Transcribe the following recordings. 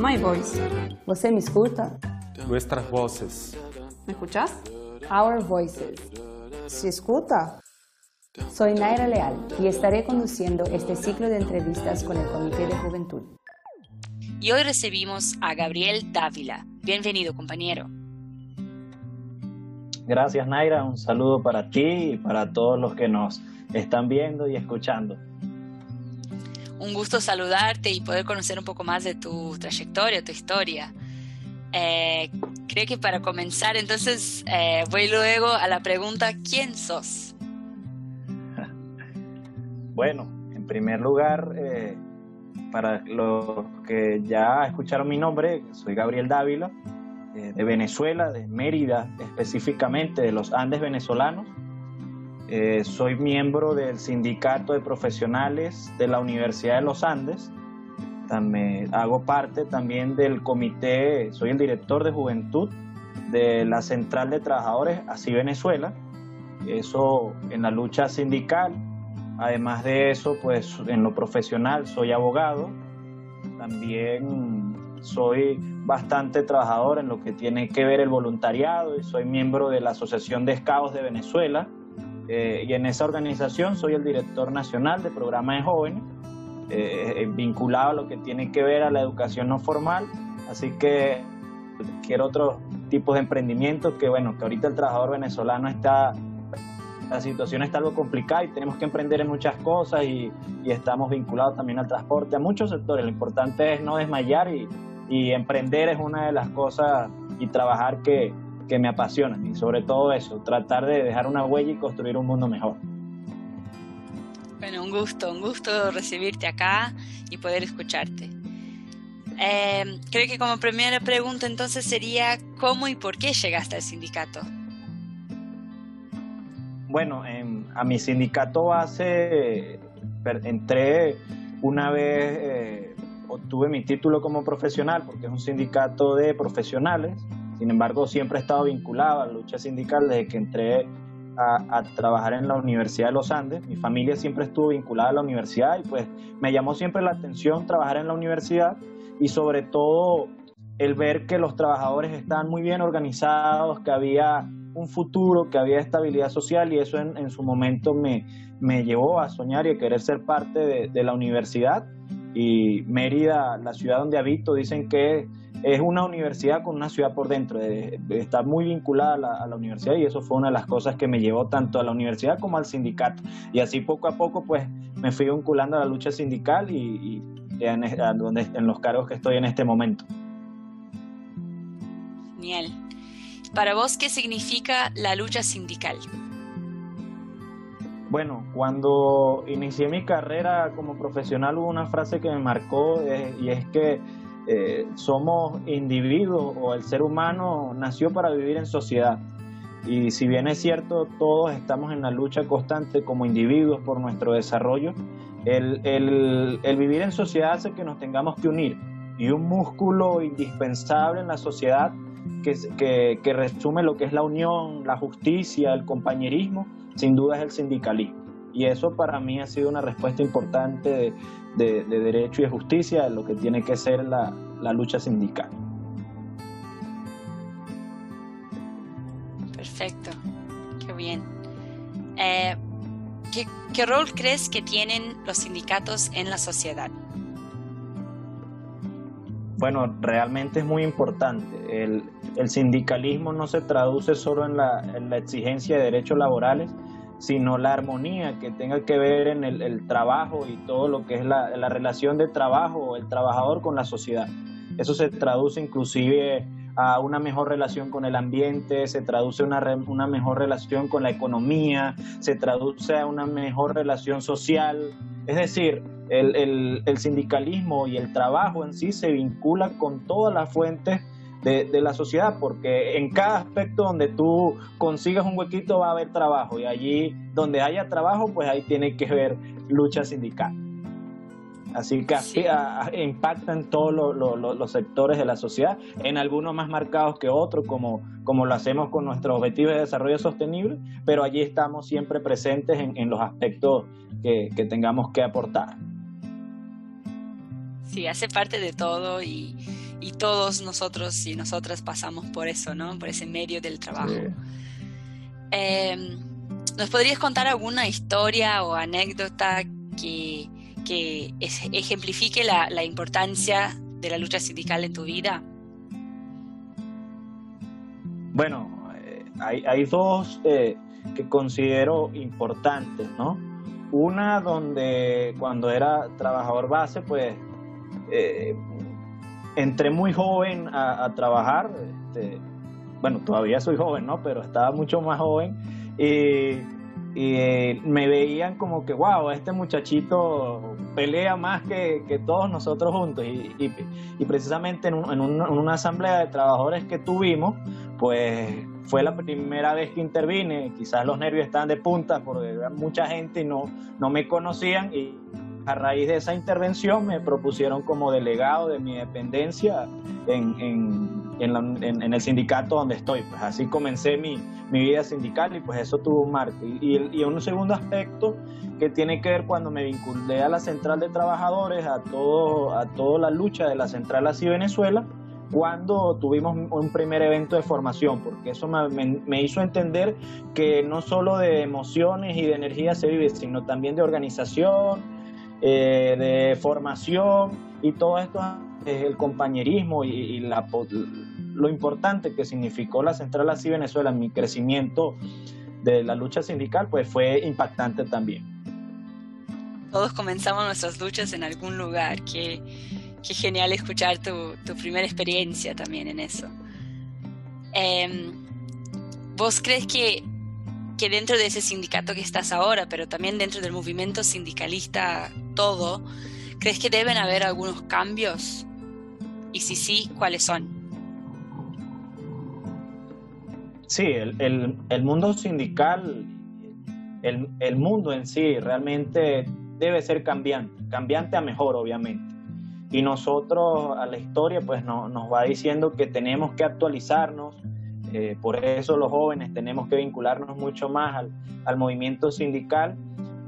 My voice. ¿Você me escuta? Nuestras voces. ¿Me escuchas? Our Voices. ¿Se escuta? Soy Naira Leal y estaré conduciendo este ciclo de entrevistas con el Comité de Juventud. Y hoy recibimos a Gabriel Dávila. Bienvenido, compañero. Gracias, Naira. Un saludo para ti y para todos los que nos están viendo y escuchando. Un gusto saludarte y poder conocer un poco más de tu trayectoria, tu historia. Eh, creo que para comenzar, entonces eh, voy luego a la pregunta, ¿quién sos? Bueno, en primer lugar, eh, para los que ya escucharon mi nombre, soy Gabriel Dávila, eh, de Venezuela, de Mérida específicamente, de los Andes venezolanos. Eh, soy miembro del Sindicato de Profesionales de la Universidad de los Andes. También, hago parte también del comité, soy el director de juventud de la Central de Trabajadores, así Venezuela. Eso en la lucha sindical. Además de eso, pues en lo profesional soy abogado. También soy bastante trabajador en lo que tiene que ver el voluntariado y soy miembro de la Asociación de Scouts de Venezuela eh, y en esa organización soy el director nacional de programa de jóvenes eh, vinculado a lo que tiene que ver a la educación no formal así que quiero otros tipos de emprendimientos que bueno que ahorita el trabajador venezolano está la situación está algo complicada y tenemos que emprender en muchas cosas y, y estamos vinculados también al transporte, a muchos sectores. Lo importante es no desmayar y, y emprender es una de las cosas y trabajar que, que me apasionan y sobre todo eso, tratar de dejar una huella y construir un mundo mejor. Bueno, un gusto, un gusto recibirte acá y poder escucharte. Eh, creo que como primera pregunta entonces sería, ¿cómo y por qué llegaste al sindicato? Bueno, en, a mi sindicato base entré una vez, eh, obtuve mi título como profesional, porque es un sindicato de profesionales, sin embargo siempre he estado vinculado a la lucha sindical desde que entré a, a, trabajar en la Universidad de los Andes. Mi familia siempre estuvo vinculada a la universidad y pues me llamó siempre la atención trabajar en la universidad y sobre todo el ver que los trabajadores están muy bien organizados, que había un futuro, que había estabilidad social y eso en, en su momento me, me, llevó a soñar y a querer ser parte de, de, la universidad. Y Mérida, la ciudad donde habito, dicen que es una universidad con una ciudad por dentro, de, de estar muy vinculada a la, universidad y eso fue una de las cosas que me llevó tanto a la universidad como al sindicato. Y así poco a poco pues me fui vinculando a la lucha sindical y, y en, donde, en los cargos que estoy en este momento. Genial. Para vos, ¿qué significa la lucha sindical? Bueno, cuando inicié mi carrera como profesional hubo una frase que me marcó eh, y es que eh, somos individuos o el ser humano nació para vivir en sociedad. Y si bien es cierto, todos estamos en la lucha constante como individuos por nuestro desarrollo, el, el, el vivir en sociedad hace que nos tengamos que unir. Y un músculo indispensable en la sociedad que, que, resume lo que es la unión, la justicia, el compañerismo, sin duda es el sindicalismo. Y eso para mí ha sido una respuesta importante de, de, de derecho y de justicia de lo que tiene que ser la, lucha sindical. Perfecto, qué bien. Eh, ¿qué, ¿Qué rol crees que tienen los sindicatos en la sociedad? Bueno, realmente es muy importante. El, sindicalismo no se traduce solo en la, en la, exigencia de derechos laborales, sino la armonía que tenga que ver en el, trabajo y todo lo que es la, la, relación de trabajo, el trabajador con la sociedad. Eso se traduce inclusive a una mejor relación con el ambiente, se traduce a una, una mejor relación con la economía, se traduce a una mejor relación social. Es decir, el, el, sindicalismo y el trabajo en sí se vincula con todas las fuentes de, la sociedad, porque en cada aspecto donde tú consigas un huequito va a haber trabajo y allí donde haya trabajo, pues ahí tiene que haber lucha sindical. Así que impacta en todos los sectores de la sociedad, en algunos más marcados que otros, como, como lo hacemos con nuestros objetivos de desarrollo sostenible, pero allí estamos siempre presentes en, los aspectos que, que, tengamos que aportar. Sí, hace parte de todo y, y, todos nosotros y nosotras pasamos por eso, ¿no? Por ese medio del trabajo. Em, ¿Nos podrías contar alguna historia o anécdota que que ejemplifique la, importancia de la lucha sindical en tu vida? Bueno, eh, hay, dos eh, que considero importantes, ¿no? Una donde cuando era trabajador base, pues eh, entré muy joven a, trabajar, este, bueno, todavía soy joven, ¿no? Pero estaba mucho más joven y eh, me veían como que, wow, este muchachito pelea más que, que todos nosotros juntos. Y, y, precisamente en, en, una asamblea de trabajadores que tuvimos, pues fue la primera vez que intervine. Quizás los nervios estaban de punta porque había mucha gente y no, no me conocían. Y a raíz de esa intervención me propusieron como delegado de mi dependencia en, en, en, el sindicato donde estoy. Pues así comencé mi, mi, vida sindical y pues eso tuvo un marco. Y, y, un segundo aspecto que tiene que ver cuando me vinculé a la Central de Trabajadores, a, todo, a toda la lucha de la Central así Venezuela, cuando tuvimos un primer evento de formación, porque eso me, me, hizo entender que no solo de emociones y de energía se vive, sino también de organización, eh, de formación y todo esto es el compañerismo y, la, lo importante que significó la Central Así Venezuela en mi crecimiento de la lucha sindical, pues fue impactante también. Todos comenzamos nuestras luchas en algún lugar. Qué, qué genial escuchar tu, primera experiencia también en eso. Em, ¿Vos crees que dentro de ese sindicato que estás ahora, pero también dentro del movimiento sindicalista todo, ¿crees que deben haber algunos cambios? Y si sí, ¿cuáles son? Sí, el, el, mundo sindical, el, el, mundo en sí realmente debe ser cambiante, cambiante a mejor obviamente. Y nosotros a la historia pues no, nos va diciendo que tenemos que actualizarnos, eh, por eso los jóvenes tenemos que vincularnos mucho más al, movimiento sindical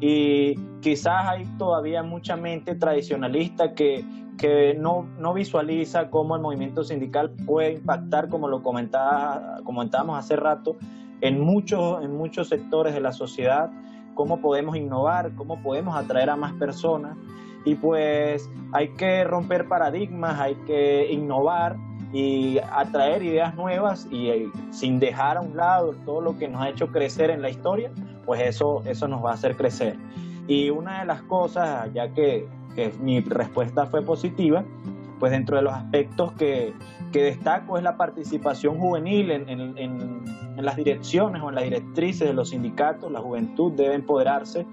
y quizás hay todavía mucha mente tradicionalista que, que no, no, visualiza cómo el movimiento sindical puede impactar, como lo comentaba, comentábamos hace rato, en muchos, en muchos sectores de la sociedad, cómo podemos innovar, cómo podemos atraer a más personas. Y pues hay que romper paradigmas, hay que innovar y atraer ideas nuevas y eh, sin dejar a un lado todo lo que nos ha hecho crecer en la historia, pues eso, eso nos va a hacer crecer. Y una de las cosas, ya que, que mi respuesta fue positiva, pues dentro de los aspectos que, que destaco es la participación juvenil en, en, en, las direcciones o en las directrices de los sindicatos, la juventud debe empoderarse.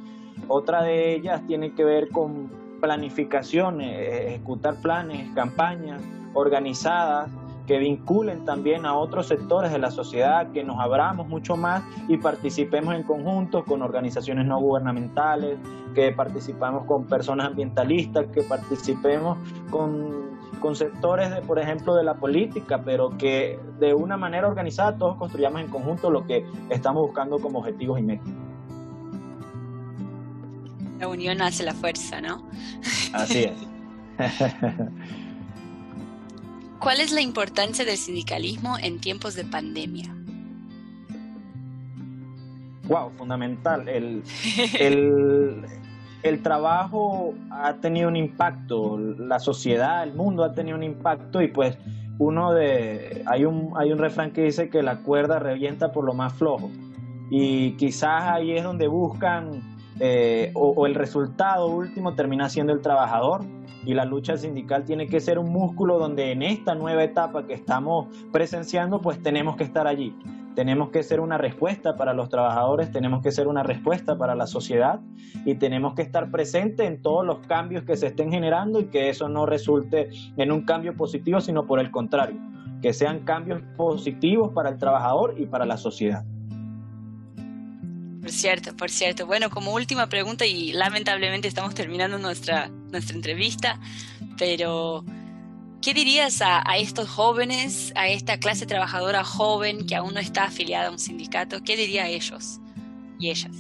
Otra de ellas tiene que ver con planificación, ejecutar planes, campañas, organizadas que vinculen también a otros sectores de la sociedad, que nos abramos mucho más y participemos en conjunto con organizaciones no gubernamentales, que participamos con personas ambientalistas, que participemos con, con sectores, de, por ejemplo, de la política, pero que de una manera organizada todos construyamos en conjunto lo que estamos buscando como objetivos y metas. La unión hace la fuerza, ¿no? Así es. ¿Cuál es la importancia del sindicalismo en tiempos de pandemia? Wow, fundamental. El, el, el, trabajo ha tenido un impacto, la sociedad, el mundo ha tenido un impacto y pues uno de hay un hay un refrán que dice que la cuerda revienta por lo más flojo y quizás ahí es donde buscan eh, o, el resultado último termina siendo el trabajador y la lucha sindical tiene que ser un músculo donde en esta nueva etapa que estamos presenciando pues tenemos que estar allí. Tenemos que ser una respuesta para los trabajadores, tenemos que ser una respuesta para la sociedad y tenemos que estar presente en todos los cambios que se estén generando y que eso no resulte en un cambio positivo, sino por el contrario, que sean cambios positivos para el trabajador y para la sociedad. Por cierto, por cierto. Bueno, como última pregunta, y lamentablemente estamos terminando nuestra, nuestra entrevista, pero ¿qué dirías a, estos jóvenes, a esta clase trabajadora joven que aún no está afiliada a un sindicato? ¿Qué diría ellos y ellas?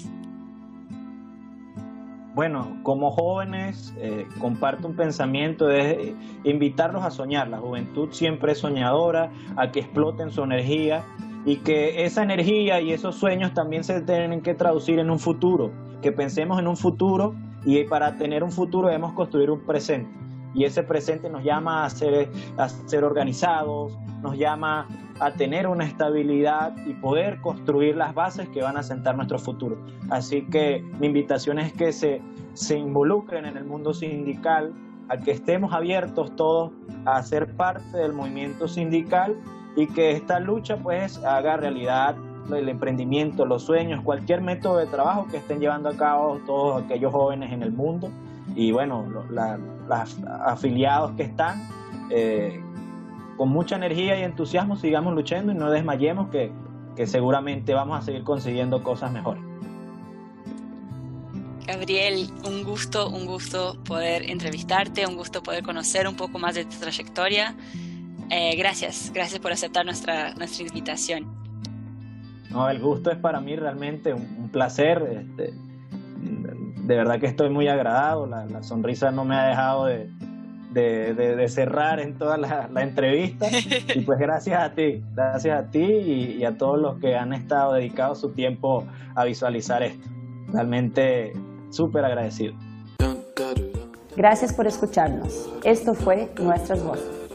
Bueno, como jóvenes, eh, comparto un pensamiento de invitarlos a soñar. La juventud siempre es soñadora, a que exploten su energía y que esa energía y esos sueños también se tienen que traducir en un futuro, que pensemos en un futuro y para tener un futuro debemos construir un presente. Y ese presente nos llama a ser, a ser organizados, nos llama a tener una estabilidad y poder construir las bases que van a sentar nuestro futuro. Así que mi invitación es que se, se involucren en el mundo sindical, a que estemos abiertos todos a ser parte del movimiento sindical y que esta lucha pues haga realidad el emprendimiento, los sueños, cualquier método de trabajo que estén llevando a cabo todos aquellos jóvenes en el mundo y bueno, los afiliados que están, eh, con mucha energía y entusiasmo sigamos luchando y no desmayemos que, que seguramente vamos a seguir consiguiendo cosas mejores. Gabriel, un gusto, un gusto poder entrevistarte, un gusto poder conocer un poco más de tu trayectoria. Eh, gracias, gracias por aceptar nuestra, nuestra invitación. No, el gusto es para mí realmente un, un placer. Este, de verdad que estoy muy agradado, la, la sonrisa no me ha dejado de, de, de, de cerrar en toda la, la, entrevista. Y pues gracias a ti, gracias a ti y, y, a todos los que han estado dedicados su tiempo a visualizar esto. Realmente súper agradecido. Gracias por escucharnos. Esto fue Nuestras Voces.